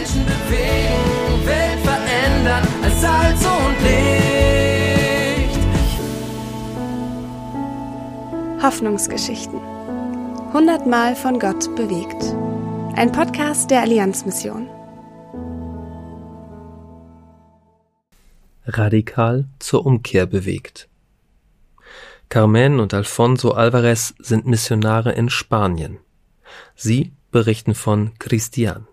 Menschen bewegen, Welt verändern als Salz und Licht. Hoffnungsgeschichten. Hundertmal von Gott bewegt. Ein Podcast der Allianzmission. Radikal zur Umkehr bewegt. Carmen und Alfonso Alvarez sind Missionare in Spanien. Sie berichten von Christian.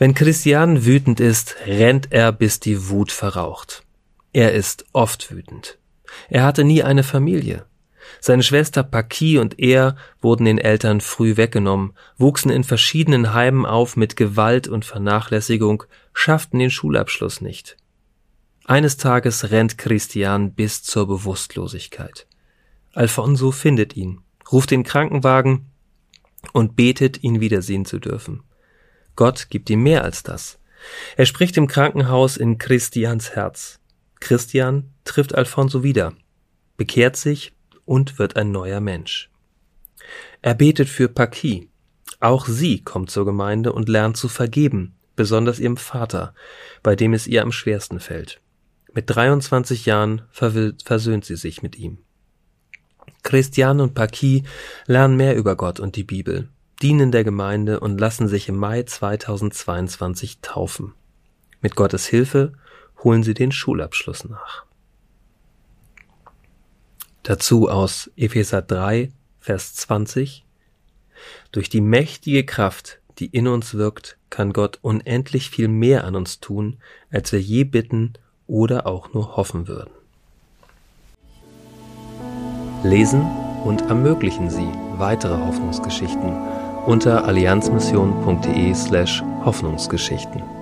Wenn Christian wütend ist, rennt er, bis die Wut verraucht. Er ist oft wütend. Er hatte nie eine Familie. Seine Schwester Paki und er wurden den Eltern früh weggenommen, wuchsen in verschiedenen Heimen auf mit Gewalt und Vernachlässigung, schafften den Schulabschluss nicht. Eines Tages rennt Christian bis zur Bewusstlosigkeit. Alfonso findet ihn, ruft den Krankenwagen und betet, ihn wiedersehen zu dürfen. Gott gibt ihm mehr als das. Er spricht im Krankenhaus in Christians Herz. Christian trifft Alfonso wieder, bekehrt sich und wird ein neuer Mensch. Er betet für Paki. Auch sie kommt zur Gemeinde und lernt zu vergeben, besonders ihrem Vater, bei dem es ihr am schwersten fällt. Mit 23 Jahren versöhnt sie sich mit ihm. Christian und Paki lernen mehr über Gott und die Bibel, dienen der Gemeinde und lassen sich im Mai 2022 taufen. Mit Gottes Hilfe holen sie den Schulabschluss nach. Dazu aus Epheser 3, Vers 20. Durch die mächtige Kraft, die in uns wirkt, kann Gott unendlich viel mehr an uns tun, als wir je bitten oder auch nur hoffen würden. Lesen und ermöglichen Sie weitere Hoffnungsgeschichten unter allianzmission.de slash Hoffnungsgeschichten.